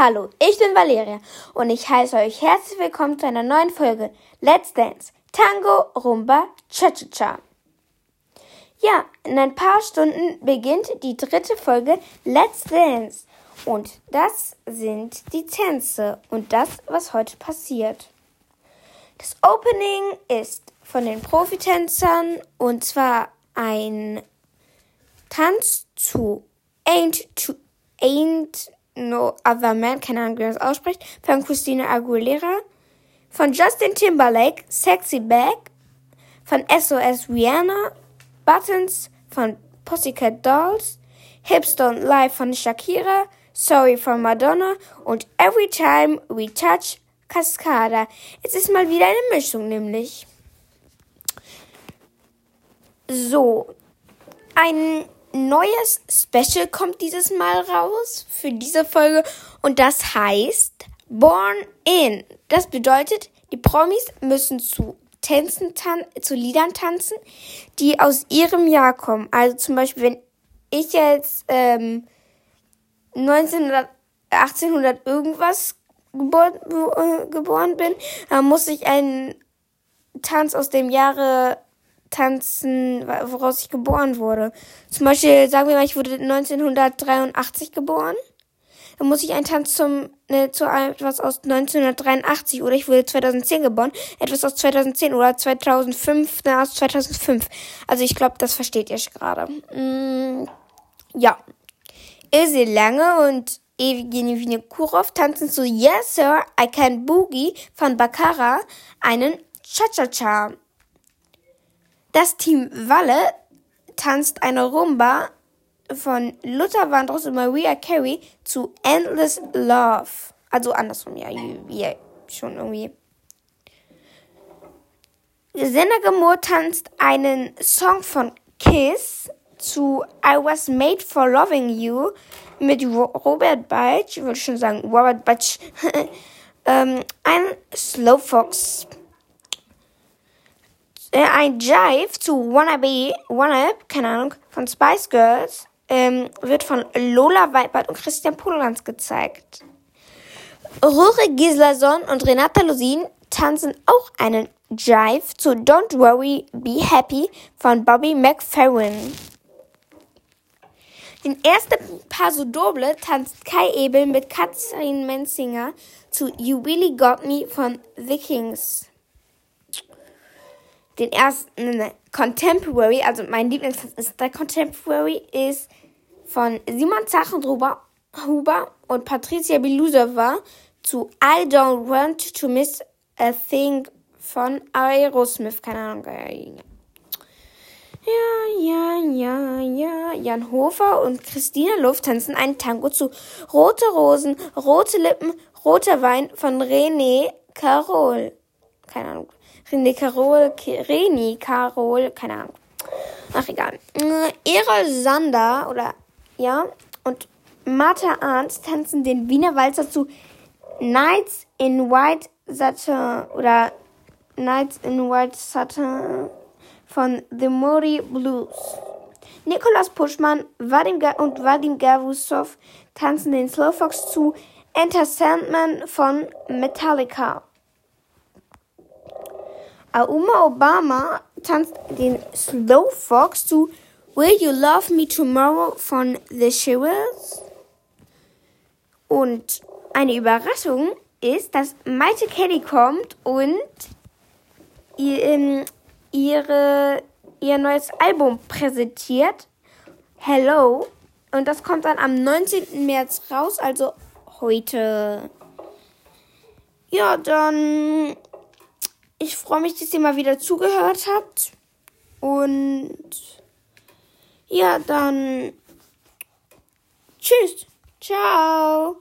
Hallo, ich bin Valeria und ich heiße euch herzlich willkommen zu einer neuen Folge Let's Dance Tango Rumba Cha-Cha-Cha. Ja, in ein paar Stunden beginnt die dritte Folge Let's Dance und das sind die Tänze und das, was heute passiert. Das Opening ist von den Profitänzern und zwar ein Tanz zu Ain't to Ain't No Other Man, keine Ahnung, wie man das ausspricht, von Christina Aguilera, von Justin Timberlake, Sexy Back, von SOS Rihanna, Buttons von Pussycat Dolls, Hipstone Live von Shakira, Sorry von Madonna und Every Time We Touch Cascada. Es ist mal wieder eine Mischung, nämlich. So, ein neues Special kommt dieses Mal raus für diese Folge und das heißt Born In. Das bedeutet, die Promis müssen zu Tänzen tan zu Liedern tanzen, die aus ihrem Jahr kommen. Also zum Beispiel, wenn ich jetzt ähm, 1900, 1800 irgendwas geboren, äh, geboren bin, dann muss ich einen Tanz aus dem Jahre tanzen, woraus ich geboren wurde. Zum Beispiel, sagen wir mal, ich wurde 1983 geboren. Dann muss ich einen Tanz zum, ne, zu etwas aus 1983 oder ich wurde 2010 geboren, etwas aus 2010 oder 2005, ne, aus 2005. Also ich glaube, das versteht ihr gerade. Mm, ja. Ilse Lange und Evgeny Vinokurov tanzen zu Yes Sir, I Can Boogie von Baccara einen Cha-Cha-Cha. Das Team Walle tanzt eine Rumba von Luther Vandross und Maria Carey zu Endless Love. Also andersrum, ja, ja schon irgendwie. Senna tanzt einen Song von Kiss zu I Was Made for Loving You mit Robert ich wollte schon sagen, Robert Batch, ähm, ein Slowfox äh, ein Jive zu Wanna Be, Wanna, keine Ahnung, von Spice Girls ähm, wird von Lola Weipert und Christian Polanz gezeigt. Rure Gislason und Renata Lusin tanzen auch einen Jive zu Don't Worry, Be Happy von Bobby McFerrin. Den ersten Paso Doble tanzt Kai Ebel mit Katrin Menzinger zu You Really Got Me von The Kings den ersten Contemporary, also mein Lieblingstanz ist der Contemporary, ist von Simon Zachenhuber Huber und Patricia Bilusova zu I Don't Want to Miss a Thing von Aerosmith, keine Ahnung. Ja, ja, ja, ja. Jan Hofer und Christina Luft tanzen einen Tango zu Rote Rosen, Rote Lippen, Roter Wein von René Carol. Keine Ahnung. René Carol, Reni Carol, keine Ahnung. Ach, egal. Äh, Erol Sander, oder, ja, und Martha Arndt tanzen den Wiener Walzer zu Nights in White Satin, oder Nights in White Satin von The Mori Blues. Nikolaus Puschmann Vadim und Vadim Gavusov tanzen den Slowfox zu Enter Sandman von Metallica. Auma Obama tanzt den Slow Fox zu Will You Love Me Tomorrow von The Shivers. Und eine Überraschung ist, dass Maite Kelly kommt und ihr, ähm, ihr neues Album präsentiert. Hello. Und das kommt dann am 19. März raus, also heute. Ja, dann ich freue mich, dass ihr mal wieder zugehört habt. Und ja, dann tschüss. Ciao.